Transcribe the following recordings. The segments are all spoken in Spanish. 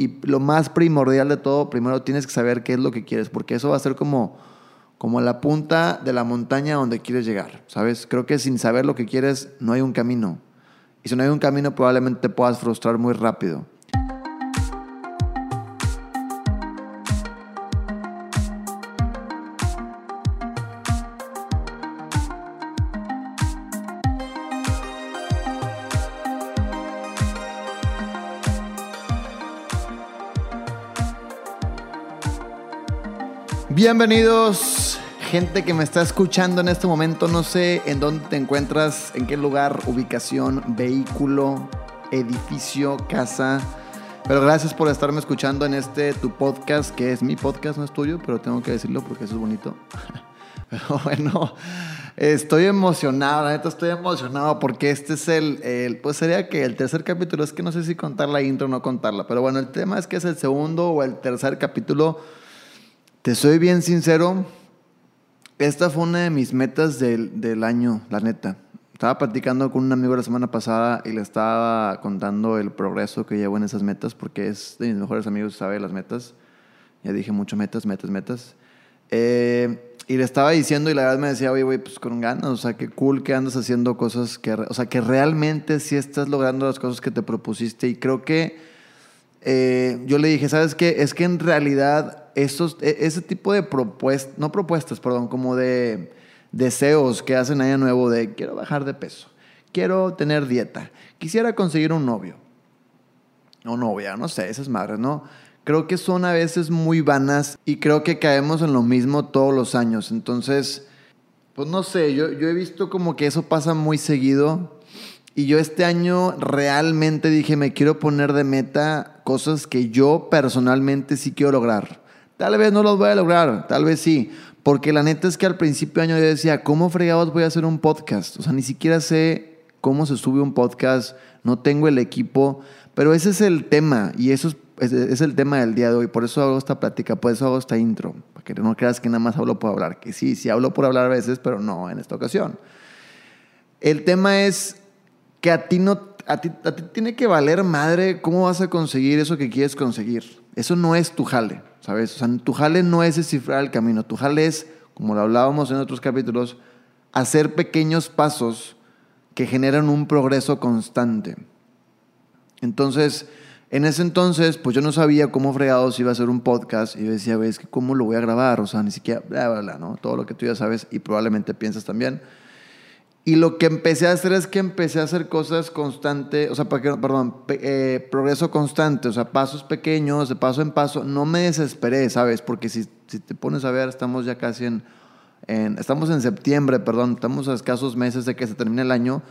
y lo más primordial de todo, primero tienes que saber qué es lo que quieres, porque eso va a ser como, como la punta de la montaña donde quieres llegar, ¿sabes? Creo que sin saber lo que quieres no hay un camino. Y si no hay un camino, probablemente te puedas frustrar muy rápido. Bienvenidos, gente que me está escuchando en este momento. No sé en dónde te encuentras, en qué lugar, ubicación, vehículo, edificio, casa. Pero gracias por estarme escuchando en este tu podcast, que es mi podcast, no es tuyo, pero tengo que decirlo porque eso es bonito. Pero bueno, estoy emocionado, la neta estoy emocionado porque este es el, el, pues sería que el tercer capítulo, es que no sé si contar la intro o no contarla, pero bueno, el tema es que es el segundo o el tercer capítulo te soy bien sincero, esta fue una de mis metas del, del, año, la neta. Estaba platicando con un amigo la semana pasada y le estaba contando el progreso que llevo en esas metas, porque es de mis mejores amigos, sabe las metas. Ya dije mucho metas, metas, metas. Eh, y le estaba diciendo y la verdad me decía, oye, güey, pues con ganas, o sea, qué cool que andas haciendo cosas que, o sea, que realmente sí estás logrando las cosas que te propusiste. Y creo que eh, yo le dije, ¿sabes qué? Es que en realidad esos, e, ese tipo de propuestas, no propuestas, perdón, como de deseos que hacen año nuevo de quiero bajar de peso, quiero tener dieta, quisiera conseguir un novio o novia, no sé, esas madres, ¿no? Creo que son a veces muy vanas y creo que caemos en lo mismo todos los años. Entonces, pues no sé, yo, yo he visto como que eso pasa muy seguido y yo este año realmente dije, me quiero poner de meta cosas que yo personalmente sí quiero lograr. Tal vez no los voy a lograr, tal vez sí. Porque la neta es que al principio de año yo decía, ¿cómo fregados voy a hacer un podcast? O sea, ni siquiera sé cómo se sube un podcast, no tengo el equipo, pero ese es el tema y eso es, el tema del día de hoy. Por eso hago esta plática, por eso hago esta intro, para que no creas que nada más hablo por hablar, que sí, sí hablo por hablar a veces, pero no en esta ocasión. El tema es que a ti no, a ti, tiene que valer madre cómo vas a conseguir eso que quieres conseguir. Eso no es tu jale. ¿sabes? O sea, tu jale no es descifrar el camino, tu jale es, como lo hablábamos en otros capítulos, hacer pequeños pasos que generan un progreso constante. Entonces, en ese entonces, pues yo no sabía cómo fregados iba a hacer un podcast y yo decía, ves, ¿cómo lo voy a grabar? O sea, ni siquiera, bla, bla, bla, ¿no? Todo lo que tú ya sabes y probablemente piensas también. Y lo que empecé a hacer es que empecé a hacer cosas constantes, o sea, perdón, eh, progreso constante, o sea, pasos pequeños, de paso en paso. No me desesperé, ¿sabes? Porque si, si te pones a ver, estamos ya casi en, en, estamos en septiembre, perdón, estamos a escasos meses de que se termine el año.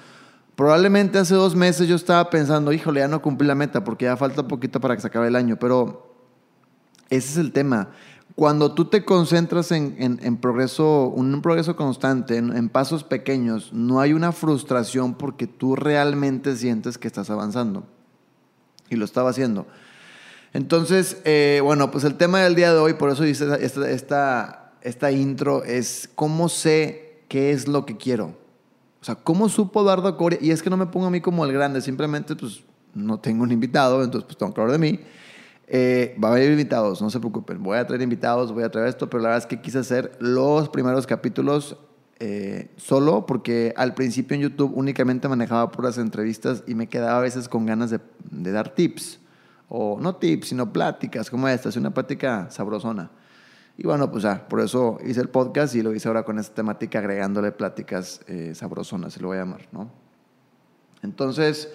Probablemente hace dos meses yo estaba pensando, híjole, ya no cumplí la meta porque ya falta poquito para que se acabe el año, pero ese es el tema cuando tú te concentras en, progreso, un progreso constante, en, pasos pequeños, no hay una frustración porque tú realmente sientes que estás avanzando. Y lo estaba haciendo. Entonces, eh, bueno, pues el tema del día de hoy, por eso hice esta, esta, esta intro, es cómo sé qué es lo que quiero. O sea, ¿cómo supo Eduardo Coria? Y es que no me pongo a mí como el grande, simplemente pues no tengo un invitado, entonces pues tengo que hablar de mí. Eh, va a haber invitados, no se preocupen. Voy a traer invitados, voy a traer esto, pero la verdad es que quise hacer los primeros capítulos eh, solo porque al principio en YouTube únicamente manejaba puras entrevistas y me quedaba a veces con ganas de, dar tips. O no tips, sino pláticas como esta, es una plática sabrosona. Y bueno, pues ya, por eso hice el podcast y lo hice ahora con esta temática agregándole pláticas eh, sabrosonas, se lo voy a llamar, ¿no? Entonces,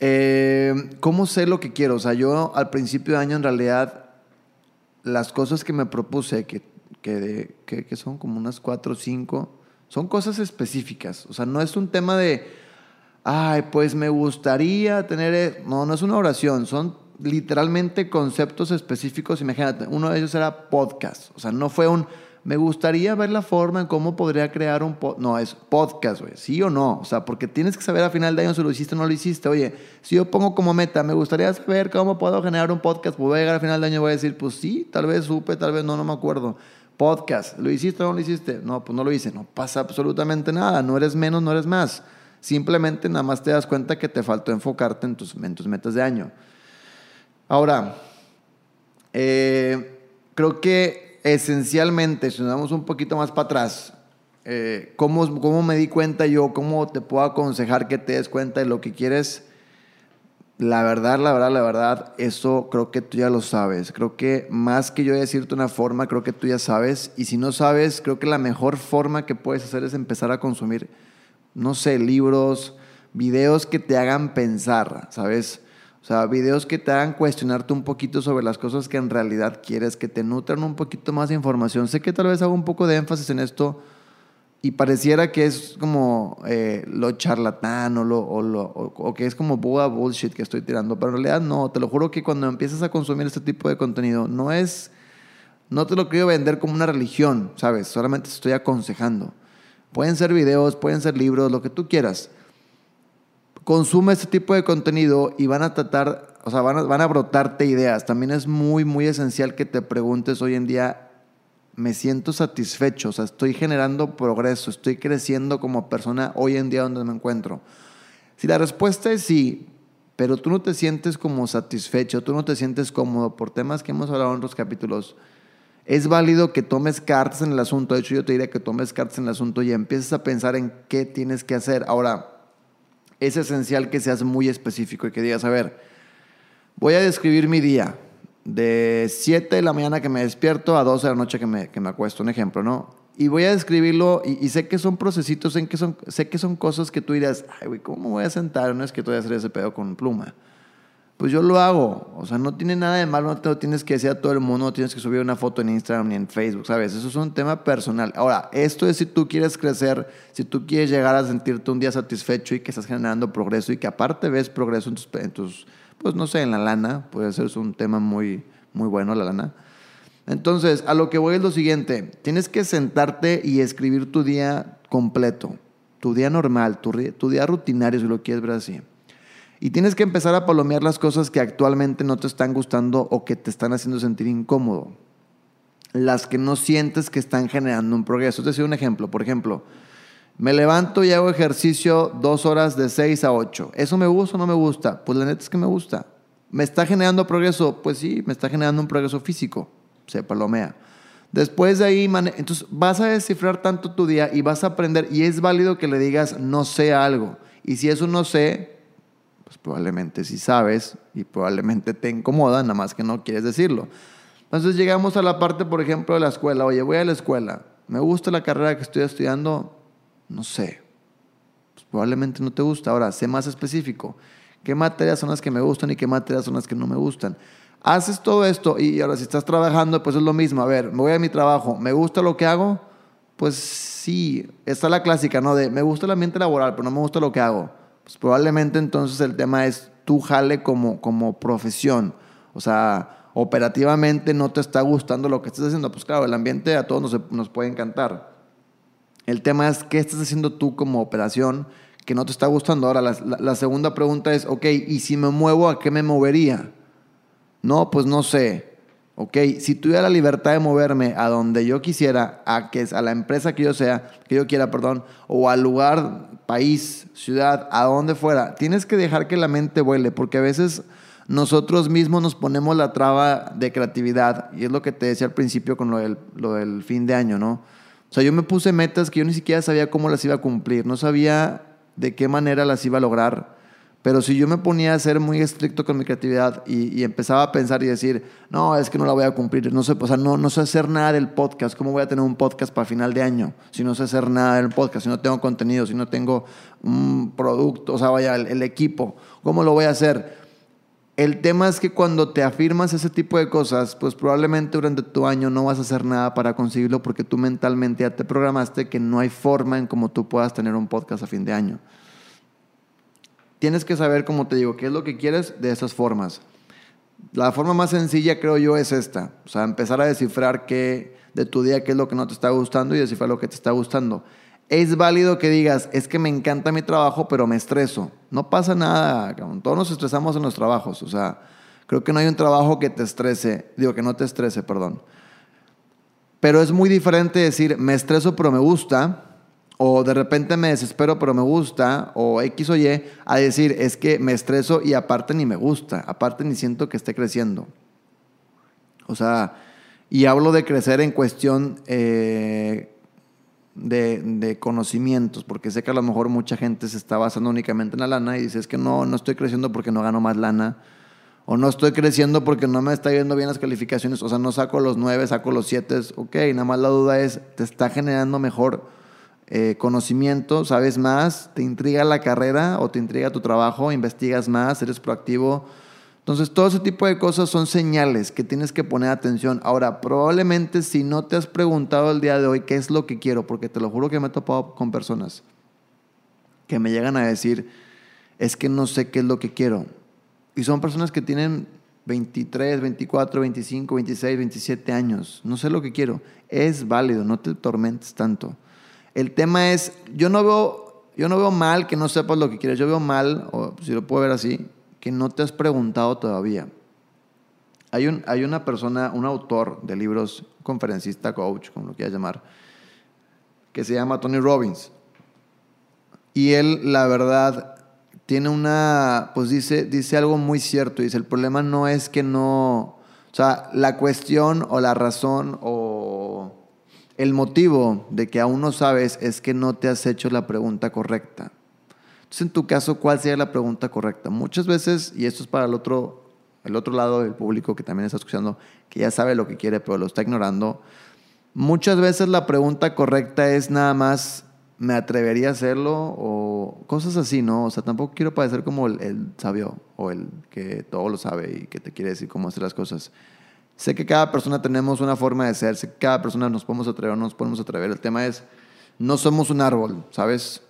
eh, ¿Cómo sé lo que quiero? O sea, yo al principio de año en realidad las cosas que me propuse, que, que, que, son como unas cuatro o cinco, son cosas específicas. O sea, no es un tema de, ay, pues me gustaría tener... E-". No, no es una oración, son literalmente conceptos específicos. Imagínate, uno de ellos era podcast. O sea, no fue un me gustaría ver la forma en cómo podría crear un podcast. No, es podcast, güey. ¿Sí o no? O sea, porque tienes que saber a final de año si lo hiciste o no lo hiciste. Oye, si yo pongo como meta, me gustaría saber cómo puedo generar un podcast, pues voy a llegar a final de año y voy a decir, pues sí, tal vez supe, tal vez no, no me acuerdo. Podcast, ¿lo hiciste o no lo hiciste? No, pues no lo hice. No pasa absolutamente nada. No eres menos, no eres más. Simplemente nada más te das cuenta que te faltó enfocarte en tus, en tus metas de año. Ahora, Eh, creo que esencialmente, si nos damos un poquito más para atrás, eh, ¿cómo, ¿cómo me di cuenta yo? ¿Cómo te puedo aconsejar que te des cuenta de lo que quieres? La verdad, la verdad, la verdad, eso creo que tú ya lo sabes. Creo que más que yo decirte una forma, creo que tú ya sabes. Y si no sabes, creo que la mejor forma que puedes hacer es empezar a consumir, no sé, libros, videos que te hagan pensar, ¿sabes? O sea, videos que te hagan cuestionarte un poquito sobre las cosas que en realidad quieres, que te nutran un poquito más de información. Sé que tal vez hago un poco de énfasis en esto y pareciera que es como eh, lo charlatán o, lo, o, lo, o, que es como boa bullshit que estoy tirando, pero en realidad no, te lo juro que cuando empiezas a consumir este tipo de contenido, no es, no te lo quiero vender como una religión, ¿sabes? Solamente te estoy aconsejando. Pueden ser videos, pueden ser libros, lo que tú quieras. Consume este tipo de contenido y van a tratar, o sea, van van a brotarte ideas. También es muy, muy esencial que te preguntes hoy en día me siento satisfecho, o sea, estoy generando progreso, estoy creciendo como persona hoy en día donde me encuentro. Si la respuesta es sí, pero tú no te sientes como satisfecho, tú no te sientes cómodo por temas que hemos hablado en otros capítulos, es válido que tomes cartas en el asunto. De hecho, yo te diría que tomes cartas en el asunto y empieces a pensar en qué tienes que hacer. Ahora, es esencial que seas muy específico y que digas, a ver, voy a describir mi día de 7 de la mañana que me despierto a 12 de la noche que me, que me acuesto, un ejemplo, ¿no? Y voy a describirlo y, sé que son procesitos, que son, sé que son cosas que tú dirás, ay, güey, ¿cómo me voy a sentar? No es que voy a hacer ese pedo con pluma. Pues yo lo hago. O sea, no tiene nada de malo, no te lo tienes que decir a todo el mundo, no tienes que subir una foto en Instagram ni en Facebook, ¿sabes? Eso es un tema personal. Ahora, esto es si tú quieres crecer, si tú quieres llegar a sentirte un día satisfecho y que estás generando progreso y que aparte ves progreso en tus, en tus pues no sé, en la lana, puede ser un tema muy, muy bueno la lana. Entonces, a lo que voy es lo siguiente, tienes que sentarte y escribir tu día completo, tu día normal, tu, tu día rutinario, si lo quieres ver así. Y tienes que empezar a palomear las cosas que actualmente no te están gustando o que te están haciendo sentir incómodo. Las que no sientes que están generando un progreso. Es decir, un ejemplo, por ejemplo, me levanto y hago ejercicio dos horas de 6 a 8. ¿Eso me gusta o no me gusta? Pues la neta es que me gusta. ¿Me está generando progreso? Pues sí, me está generando un progreso físico. Se palomea. Después de ahí, entonces vas a descifrar tanto tu día y vas a aprender. Y es válido que le digas no sé algo. Y si eso no sé, pues probablemente sí sabes y probablemente te incomoda, nada más que no quieres decirlo. Entonces llegamos a la parte, por ejemplo, de la escuela. Oye, voy a la escuela. Me gusta la carrera que estoy estudiando no sé. Pues probablemente no te gusta. Ahora, sé más específico. ¿Qué materias son las que me gustan y qué materias son las que no me gustan? Haces todo esto y ahora si estás trabajando, pues es lo mismo. A ver, me voy a mi trabajo. ¿Me gusta lo que hago? Pues sí, está la clásica, ¿no? De me gusta el ambiente laboral, pero no me gusta lo que hago. Pues probablemente entonces el tema es tú jale como, como profesión. O sea, operativamente no te está gustando lo que estás haciendo. Pues claro, el ambiente a todos nos, nos puede encantar. El tema es, ¿qué estás haciendo tú como operación que no te está gustando? Ahora, la, segunda pregunta es, ok, ¿y si me muevo, a qué me movería? No, pues no sé. Ok, si tuviera la libertad de moverme a donde yo quisiera, a, que, a la empresa que yo sea, que yo quiera, perdón, o al lugar, país, ciudad, a donde fuera, tienes que dejar que la mente vuele, porque a veces nosotros mismos nos ponemos la traba de creatividad, y es lo que te decía al principio con lo del, lo del fin de año, ¿no? O sea, yo me puse metas que yo ni siquiera sabía cómo las iba a cumplir, no sabía de qué manera las iba a lograr. Pero si yo me ponía a ser muy estricto con mi creatividad y, empezaba a pensar y decir, no, es que no la voy a cumplir, no sé, o sea, no, no sé hacer nada del podcast, ¿cómo voy a tener un podcast para final de año? Si no sé hacer nada del podcast, si no tengo contenido, si no tengo un producto, o sea, vaya, el equipo, ¿cómo lo voy a hacer? El tema es que cuando te afirmas ese tipo de cosas, pues probablemente durante tu año no vas a hacer nada para conseguirlo porque tú mentalmente ya te programaste que no hay forma en cómo tú puedas tener un podcast a fin de año. Tienes que saber, como te digo, qué es lo que quieres de esas formas. La forma más sencilla, creo yo, es esta. O sea, empezar a descifrar qué de tu día, qué es lo que no te está gustando y descifrar lo que te está gustando es válido que digas, es que me encanta mi trabajo, pero me estreso. No pasa nada, todos nos estresamos en los trabajos. O sea, creo que no hay un trabajo que te estrese, digo que no te estrese, perdón. Pero es muy diferente decir, me estreso, pero me gusta, o de repente me desespero, pero me gusta, o X o Y, a decir, es que me estreso y aparte ni me gusta, aparte ni siento que esté creciendo. O sea, y hablo de crecer en cuestión eh, de, conocimientos, porque sé que a lo mejor mucha gente se está basando únicamente en la lana y dice, es que no, no estoy creciendo porque no gano más lana, o no estoy creciendo porque no me está yendo bien las calificaciones, o sea, no saco los nueve, saco los siete, ok, nada más la duda es, ¿te está generando mejor eh, conocimiento, sabes más, te intriga la carrera o te intriga tu trabajo, investigas más, eres proactivo? Entonces, todo ese tipo de cosas son señales que tienes que poner atención. Ahora, probablemente si no te has preguntado el día de hoy qué es lo que quiero, porque te lo juro que me he topado con personas que me llegan a decir, es que no sé qué es lo que quiero. Y son personas que tienen 23, 24, 25, 26, 27 años. No sé lo que quiero. Es válido, no te tormentes tanto. El tema es, yo no veo, yo no veo mal que no sepas lo que quieres. Yo veo mal, o si lo puedo ver así, que no te has preguntado todavía. Hay, un, hay una persona, un autor de libros, conferencista, coach, como lo quieras llamar, que se llama Tony Robbins. Y él, la verdad, tiene una, pues dice, dice algo muy cierto. Dice, el problema no es que no, o sea, la cuestión o la razón o el motivo de que aún no sabes es que no te has hecho la pregunta correcta. Entonces, en tu caso, ¿cuál sería la pregunta correcta? Muchas veces, y esto es para el otro, el otro lado del público que también está escuchando, que ya sabe lo que quiere, pero lo está ignorando, muchas veces la pregunta correcta es nada más, ¿me atrevería a hacerlo? O cosas así, ¿no? O sea, tampoco quiero parecer como el, el sabio o el que todo lo sabe y que te quiere decir cómo hacer las cosas. Sé que cada persona tenemos una forma de ser, sé que cada persona nos podemos atrever o no nos podemos atrever. El tema es, no somos un árbol, ¿sabes?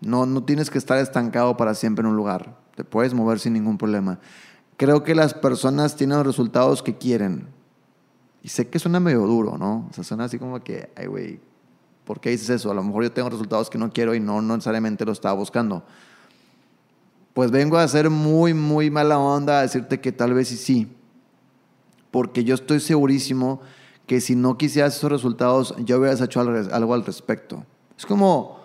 No, no tienes que estar estancado para siempre en un lugar. Te puedes mover sin ningún problema. Creo que las personas tienen los resultados que quieren. Y sé que suena medio duro, ¿no? O sea, suena así como que, ay, güey, ¿por qué dices eso? A lo mejor yo tengo resultados que no quiero y no, no necesariamente lo estaba buscando. Pues vengo a hacer muy, muy mala onda a decirte que tal vez sí sí. Porque yo estoy segurísimo que si no quisieras esos resultados, yo hubieras hecho algo al respecto. Es como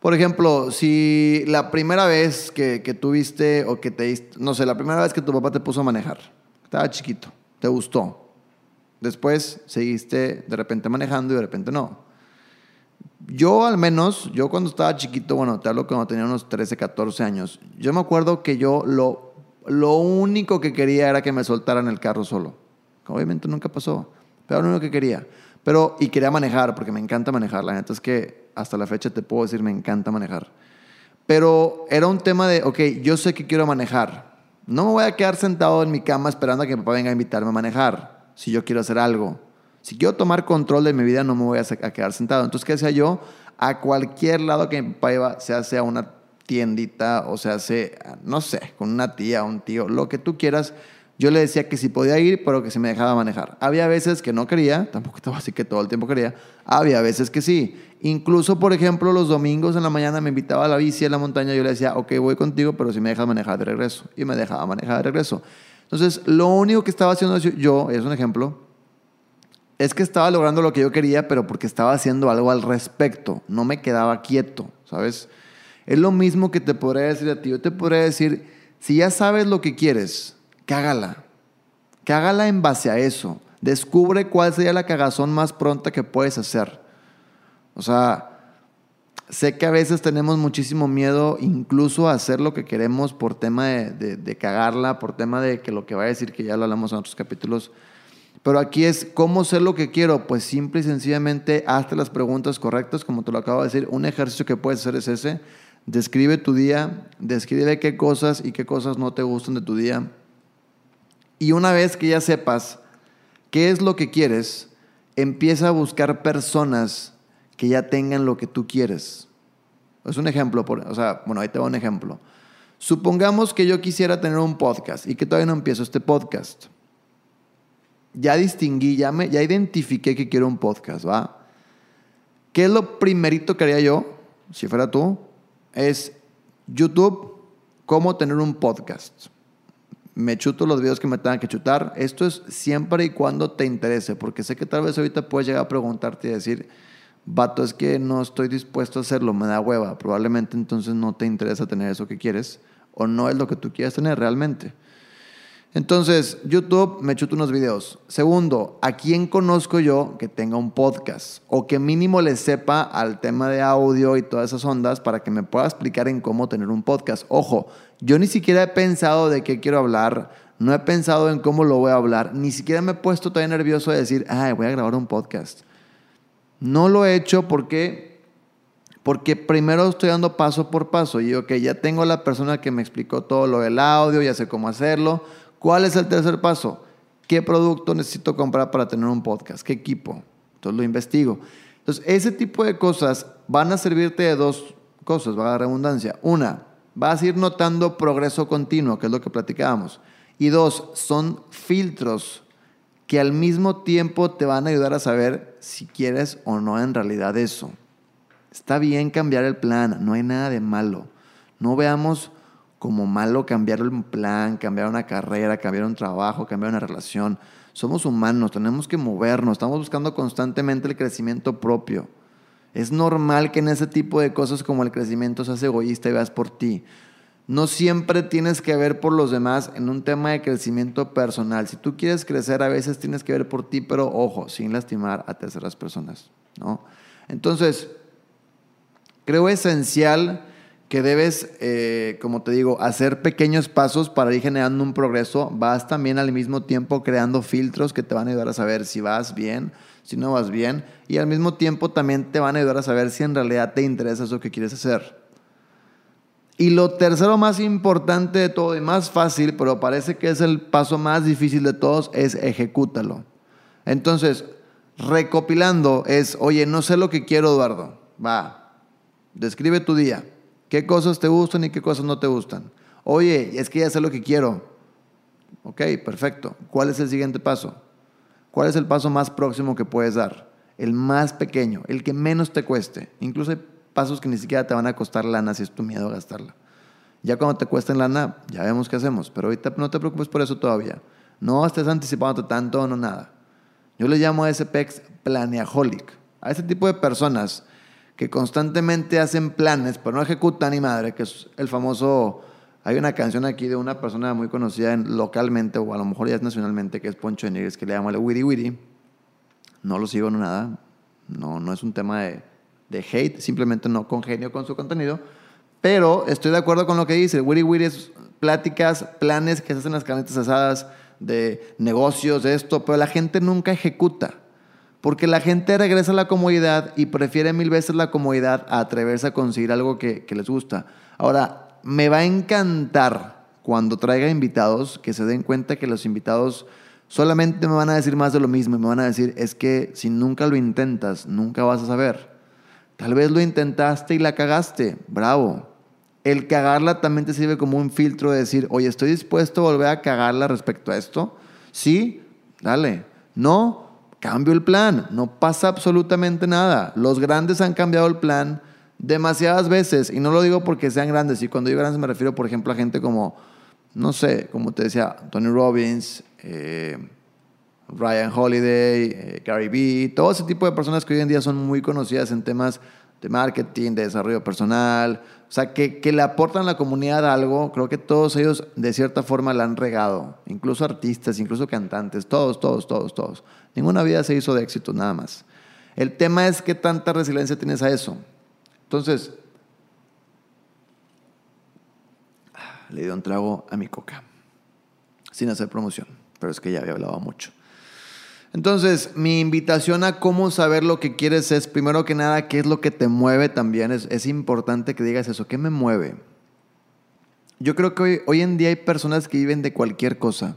por ejemplo, si la primera vez que, que tuviste o que te no sé, la primera vez que tu papá te puso a manejar, estaba chiquito, te gustó. Después seguiste de repente manejando y de repente no. Yo al menos, yo cuando estaba chiquito, bueno, te hablo cuando tenía unos 13, 14 años, yo me acuerdo que yo lo, lo único que quería era que me soltaran el carro solo. Obviamente nunca pasó, pero lo único que quería. Pero, y quería manejar, porque me encanta manejar. La neta es que hasta la fecha te puedo decir, me encanta manejar. Pero era un tema de, ok, yo sé que quiero manejar. No me voy a quedar sentado en mi cama esperando a que mi papá venga a invitarme a manejar, si yo quiero hacer algo. Si quiero tomar control de mi vida, no me voy a, quedar sentado. Entonces, ¿qué hacía yo? A cualquier lado que mi papá iba, sea sea una tiendita o sea hace, no sé, con una tía, un tío, lo que tú quieras, yo le decía que si podía ir, pero que se me dejaba manejar. Había veces que no quería, tampoco estaba así que todo el tiempo quería. Había veces que sí. Incluso, por ejemplo, los domingos en la mañana me invitaba a la bici en la montaña. Yo le decía, ok, voy contigo, pero si me dejas manejar de regreso. Y me dejaba manejar de regreso. Entonces, lo único que estaba haciendo yo, es un ejemplo, es que estaba logrando lo que yo quería, pero porque estaba haciendo algo al respecto. No me quedaba quieto, ¿sabes? Es lo mismo que te podría decir a ti. Yo te podría decir, si ya sabes lo que quieres, cágala. Cágala en base a eso. Descubre cuál sería la cagazón más pronta que puedes hacer. O sea, sé que a veces tenemos muchísimo miedo incluso a hacer lo que queremos por tema de, cagarla, por tema de que lo que va a decir, que ya lo hablamos en otros capítulos. Pero aquí es, ¿cómo sé lo que quiero? Pues simple y sencillamente hazte las preguntas correctas, como te lo acabo de decir. Un ejercicio que puedes hacer es ese. Describe tu día, describe qué cosas y qué cosas no te gustan de tu día y una vez que ya sepas qué es lo que quieres, empieza a buscar personas que ya tengan lo que tú quieres. Es un ejemplo, o sea, bueno, ahí te doy un ejemplo. Supongamos que yo quisiera tener un podcast y que todavía no empiezo este podcast. Ya distinguí, ya, me, ya identifiqué que quiero un podcast, ¿va? ¿Qué es lo primerito que haría yo, si fuera tú? Es YouTube, cómo tener un podcast me chuto los videos que me tengan que chutar. Esto es siempre y cuando te interese, porque sé que tal vez ahorita puedes llegar a preguntarte y decir, vato, es que no estoy dispuesto a hacerlo, me da hueva. Probablemente entonces no te interesa tener eso que quieres o no es lo que tú quieres tener realmente. Entonces, YouTube, me chuto unos videos. Segundo, ¿a quién conozco yo que tenga un podcast? O que mínimo le sepa al tema de audio y todas esas ondas para que me pueda explicar en cómo tener un podcast. Ojo, yo ni siquiera he pensado de qué quiero hablar, no he pensado en cómo lo voy a hablar, ni siquiera me he puesto todavía nervioso de decir, ay, voy a grabar un podcast. No lo he hecho porque, porque primero estoy dando paso por paso. Y ok, ya tengo la persona que me explicó todo lo del audio, ya sé cómo hacerlo ¿Cuál es el tercer paso? ¿Qué producto necesito comprar para tener un podcast? ¿Qué equipo? Entonces lo investigo. Entonces, ese tipo de cosas van a servirte de dos cosas, va a dar redundancia. Una, vas a ir notando progreso continuo, que es lo que platicábamos. Y dos, son filtros que al mismo tiempo te van a ayudar a saber si quieres o no en realidad eso. Está bien cambiar el plan, no hay nada de malo. No veamos como malo cambiar un plan, cambiar una carrera, cambiar un trabajo, cambiar una relación. Somos humanos, tenemos que movernos, estamos buscando constantemente el crecimiento propio. Es normal que en ese tipo de cosas como el crecimiento seas egoísta y veas por ti. No siempre tienes que ver por los demás en un tema de crecimiento personal. Si tú quieres crecer, a veces tienes que ver por ti, pero ojo, sin lastimar a terceras personas. ¿no? Entonces, creo esencial que debes, eh, como te digo, hacer pequeños pasos para ir generando un progreso. Vas también al mismo tiempo creando filtros que te van a ayudar a saber si vas bien, si no vas bien. Y al mismo tiempo también te van a ayudar a saber si en realidad te interesa eso que quieres hacer. Y lo tercero más importante de todo y más fácil, pero parece que es el paso más difícil de todos, es ejecútalo. Entonces, recopilando es, oye, no sé lo que quiero, Eduardo. Va, describe tu día ¿Qué cosas te gustan y qué cosas no te gustan? Oye, es que ya sé lo que quiero. Ok, perfecto. ¿Cuál es el siguiente paso? ¿Cuál es el paso más próximo que puedes dar? El más pequeño, el que menos te cueste. Incluso hay pasos que ni siquiera te van a costar lana si es tu miedo a gastarla. Ya cuando te cuesten lana, ya vemos qué hacemos. Pero ahorita no te preocupes por eso todavía. No estés anticipándote tanto, no nada. Yo le llamo a ese pex planeaholic. A ese tipo de personas que constantemente hacen planes, pero no ejecutan ni madre, que es el famoso... Hay una canción aquí de una persona muy conocida localmente, o a lo mejor ya es nacionalmente, que es Poncho Enríquez, que le llama el Witty Witty. No lo sigo, no nada. No, no es un tema de, de hate, simplemente no congenio con su contenido. Pero estoy de acuerdo con lo que dice. El Witty Witty es pláticas, planes que se hacen las carnitas asadas de negocios, de esto, pero la gente nunca ejecuta. Porque la gente regresa a la comodidad y prefiere mil veces la comodidad a atreverse a conseguir algo que, les gusta. Ahora, me va a encantar cuando traiga invitados que se den cuenta que los invitados solamente me van a decir más de lo mismo y me van a decir, es que si nunca lo intentas, nunca vas a saber. Tal vez lo intentaste y la cagaste, bravo. El cagarla también te sirve como un filtro de decir, oye, estoy dispuesto a volver a cagarla respecto a esto. Sí, dale. No, cambio el plan, no pasa absolutamente nada. Los grandes han cambiado el plan demasiadas veces y no lo digo porque sean grandes y cuando digo grandes me refiero por ejemplo a gente como, no sé, como te decía, Tony Robbins, eh, Ryan Holiday, eh, Gary Vee, todo ese tipo de personas que hoy en día son muy conocidas en temas de marketing, de desarrollo personal, o sea, que, que, le aportan a la comunidad algo, creo que todos ellos de cierta forma la han regado, incluso artistas, incluso cantantes, todos, todos, todos, todos. Ninguna vida se hizo de éxito, nada más. El tema es qué tanta resiliencia tienes a eso. Entonces, le di un trago a mi coca, sin hacer promoción, pero es que ya había hablado mucho. Entonces, mi invitación a cómo saber lo que quieres es, primero que nada, qué es lo que te mueve también. Es, importante que digas eso, ¿qué me mueve? Yo creo que hoy, en día hay personas que viven de cualquier cosa.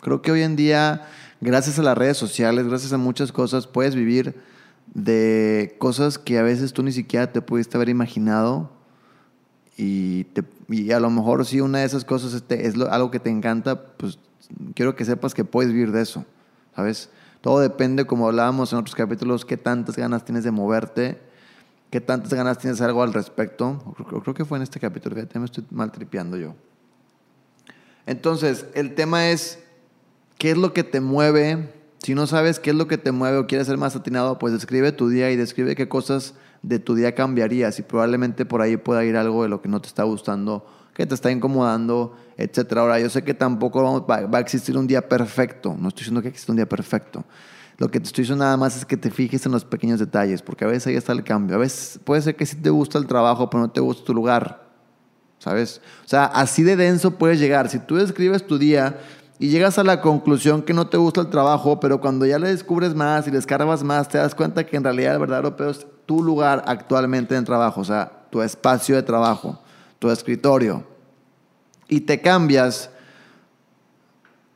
Creo que hoy en día, gracias a las redes sociales, gracias a muchas cosas, puedes vivir de cosas que a veces tú ni siquiera te pudiste haber imaginado. Y, a lo mejor si una de esas cosas es, es algo que te encanta, pues quiero que sepas que puedes vivir de eso, ¿sabes? Todo depende, como hablábamos en otros capítulos, qué tantas ganas tienes de moverte, qué tantas ganas tienes de algo al respecto. Creo, que fue en este capítulo, fíjate, me estoy maltripeando yo. Entonces, el tema es, ¿qué es lo que te mueve? Si no sabes qué es lo que te mueve o quieres ser más atinado, pues describe tu día y describe qué cosas de tu día cambiarías y probablemente por ahí pueda ir algo de lo que no te está gustando que te está incomodando, etc. Ahora, yo sé que tampoco va, a existir un día perfecto, no estoy diciendo que existe un día perfecto. Lo que te estoy diciendo nada más es que te fijes en los pequeños detalles, porque a veces ahí está el cambio. A veces puede ser que sí te gusta el trabajo, pero no te gusta tu lugar. ¿Sabes? O sea, así de denso puedes llegar. Si tú describes tu día y llegas a la conclusión que no te gusta el trabajo, pero cuando ya le descubres más y le escarbas más, te das cuenta que en realidad el verdadero peor es tu lugar actualmente en trabajo, o sea, tu espacio de trabajo, tu escritorio. Y te cambias,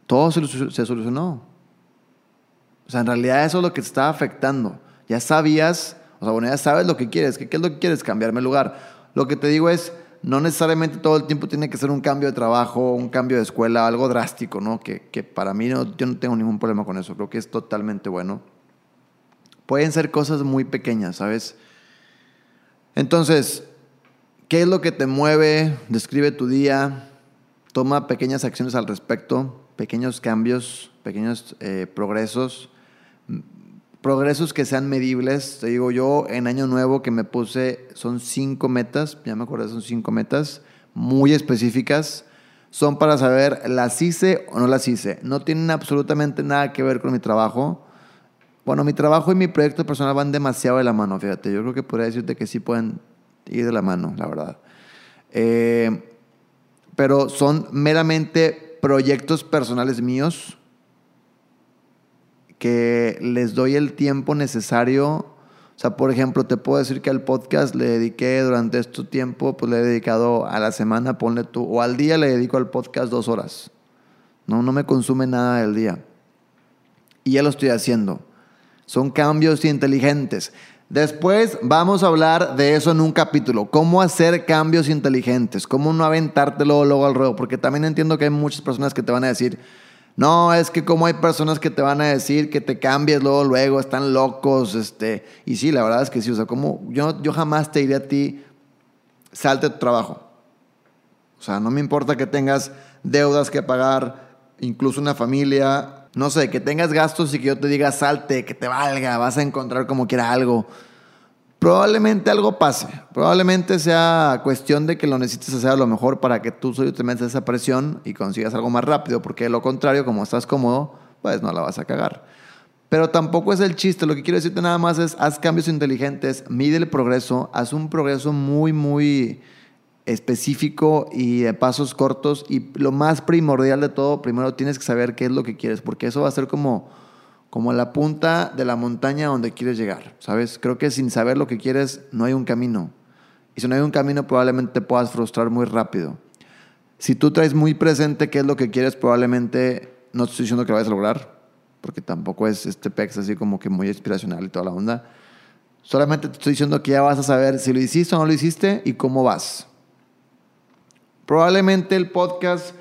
todo se, solucionó. O sea, en realidad eso es lo que te está afectando. Ya sabías, o sea, bueno, ya sabes lo que quieres. ¿Qué, qué es lo que quieres? Cambiarme el lugar. Lo que te digo es, no necesariamente todo el tiempo tiene que ser un cambio de trabajo, un cambio de escuela, algo drástico, ¿no? Que, que para mí no, yo no tengo ningún problema con eso, creo que es totalmente bueno. Pueden ser cosas muy pequeñas, ¿sabes? Entonces, ¿qué es lo que te mueve? Describe tu día, toma pequeñas acciones al respecto, pequeños cambios, pequeños eh, progresos progresos que sean medibles. Te digo, yo en Año Nuevo que me puse, son cinco metas, ya me acuerdo, son cinco metas muy específicas. Son para saber las hice o no las hice. No tienen absolutamente nada que ver con mi trabajo. Bueno, mi trabajo y mi proyecto personal van demasiado de la mano, fíjate. Yo creo que podría decirte que sí pueden ir de la mano, la verdad. Eh, pero son meramente proyectos personales míos que les doy el tiempo necesario. O sea, por ejemplo, te puedo decir que al podcast le dediqué durante este tiempo, pues le he dedicado a la semana, ponle tú, o al día le dedico al podcast dos horas. No, no me consume nada del día. Y ya lo estoy haciendo. Son cambios inteligentes. Después vamos a hablar de eso en un capítulo. Cómo hacer cambios inteligentes. Cómo no aventártelo luego al ruedo. Porque también entiendo que hay muchas personas que te van a decir, no, es que como hay personas que te van a decir que te cambies luego, luego, están locos, este, y sí, la verdad es que sí, o sea, como yo, yo jamás te diré a ti, salte tu trabajo. O sea, no me importa que tengas deudas que pagar, incluso una familia, no sé, que tengas gastos y que yo te diga salte, que te valga, vas a encontrar como quiera algo probablemente algo pase. Probablemente sea cuestión de que lo necesites hacer a lo mejor para que tú solo te metas esa presión y consigas algo más rápido, porque de lo contrario, como estás cómodo, pues no la vas a cagar. Pero tampoco es el chiste, lo que quiero decirte nada más es haz cambios inteligentes, mide el progreso, haz un progreso muy, muy específico y de pasos cortos y lo más primordial de todo, primero tienes que saber qué es lo que quieres, porque eso va a ser como como la punta de la montaña donde quieres llegar, ¿sabes? Creo que sin saber lo que quieres no hay un camino. Y si no hay un camino probablemente te puedas frustrar muy rápido. Si tú traes muy presente qué es lo que quieres, probablemente no estoy diciendo que lo vayas a lograr, porque tampoco es este pex así como que muy inspiracional y toda la onda. Solamente te estoy diciendo que ya vas a saber si lo hiciste o no lo hiciste y cómo vas. Probablemente el podcast,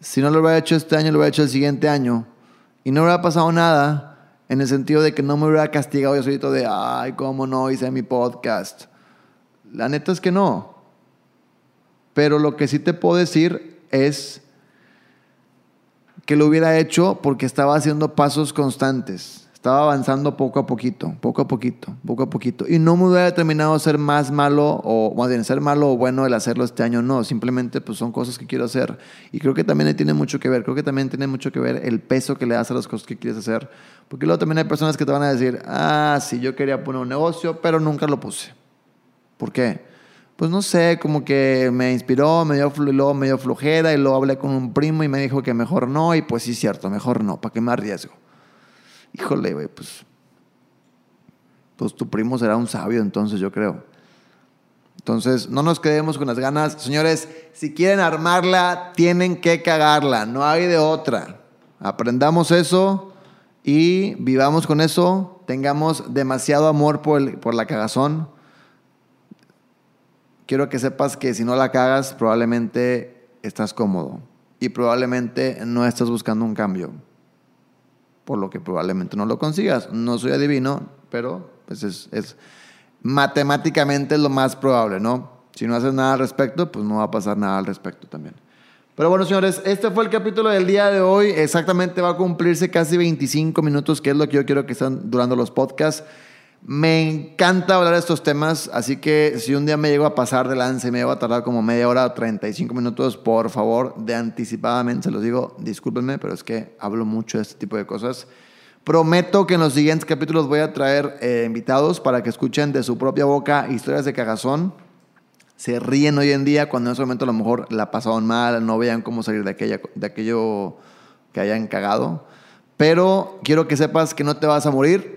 si no lo hubiera hecho este año, lo hubiera hecho el siguiente año y no hubiera pasado nada en el sentido de que no me hubiera castigado yo solito de, ay, cómo no hice mi podcast. La neta es que no. Pero lo que sí te puedo decir es que lo hubiera hecho porque estaba haciendo pasos constantes. Estaba avanzando poco a poquito, poco a poquito, poco a poquito. Y no me hubiera determinado ser más malo o más ser malo o bueno el hacerlo este año, no. Simplemente pues son cosas que quiero hacer. Y creo que también tiene mucho que ver. Creo que también tiene mucho que ver el peso que le das a las cosas que quieres hacer. Porque luego también hay personas que te van a decir, ah, sí, yo quería poner un negocio, pero nunca lo puse. ¿Por qué? Pues no sé, como que me inspiró, me dio, luego me dio flojera y luego hablé con un primo y me dijo que mejor no. Y pues sí, cierto, mejor no, ¿para qué me arriesgo? Híjole, güey, pues, pues tu primo será un sabio entonces, yo creo. Entonces, no nos quedemos con las ganas. Señores, si quieren armarla, tienen que cagarla, no hay de otra. Aprendamos eso y vivamos con eso, tengamos demasiado amor por, por la cagazón. Quiero que sepas que si no la cagas, probablemente estás cómodo y probablemente no estás buscando un cambio por lo que probablemente no lo consigas. No soy adivino, pero pues es, es matemáticamente lo más probable, ¿no? Si no haces nada al respecto, pues no va a pasar nada al respecto también. Pero bueno, señores, este fue el capítulo del día de hoy. Exactamente va a cumplirse casi 25 minutos, que es lo que yo quiero que estén durando los podcasts. Me encanta hablar de estos temas, así que si un día me llego a pasar de lance y me llego a tardar como media hora o 35 minutos, por favor, de anticipadamente se los digo, discúlpenme, pero es que hablo mucho de este tipo de cosas. Prometo que en los siguientes capítulos voy a traer eh, invitados para que escuchen de su propia boca historias de cagazón. Se ríen hoy en día cuando en ese momento a lo mejor la pasaban mal, no vean cómo salir de, aquella, de aquello que hayan cagado. Pero quiero que sepas que no te vas a morir,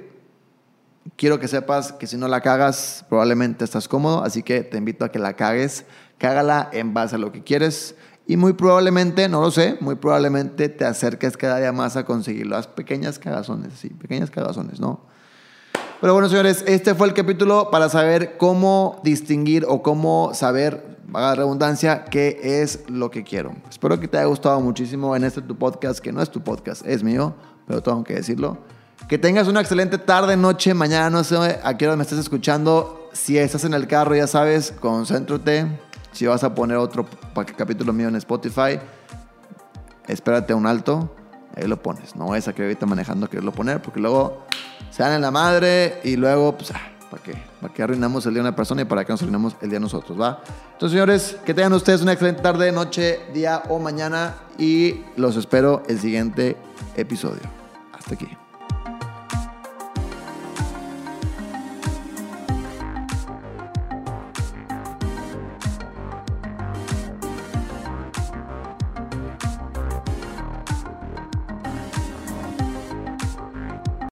quiero que sepas que si no la cagas, probablemente estás cómodo, así que te invito a que la cagues. Cágala en base a lo que quieres y muy probablemente, no lo sé, muy probablemente te acerques cada día más a conseguir las pequeñas cagazones, sí, pequeñas cagazones, ¿no? Pero bueno, señores, este fue el capítulo para saber cómo distinguir o cómo saber, vaga redundancia, qué es lo que quiero. Espero que te haya gustado muchísimo en este tu podcast, que no es tu podcast, es mío, pero tengo que decirlo. Que tengas una excelente tarde, noche, mañana, no sé a qué hora me estés escuchando. Si estás en el carro, ya sabes, concéntrate. Si vas a poner otro capítulo mío en Spotify, espérate un alto, ahí lo pones. No es a que ahorita manejando quererlo poner, porque luego se dan en la madre y luego, pues, ah, ¿para qué? ¿Para qué arruinamos el día de una persona y para qué nos arruinamos el día nosotros, va? Entonces, señores, que tengan ustedes una excelente tarde, noche, día o mañana y los espero el siguiente episodio. Hasta aquí.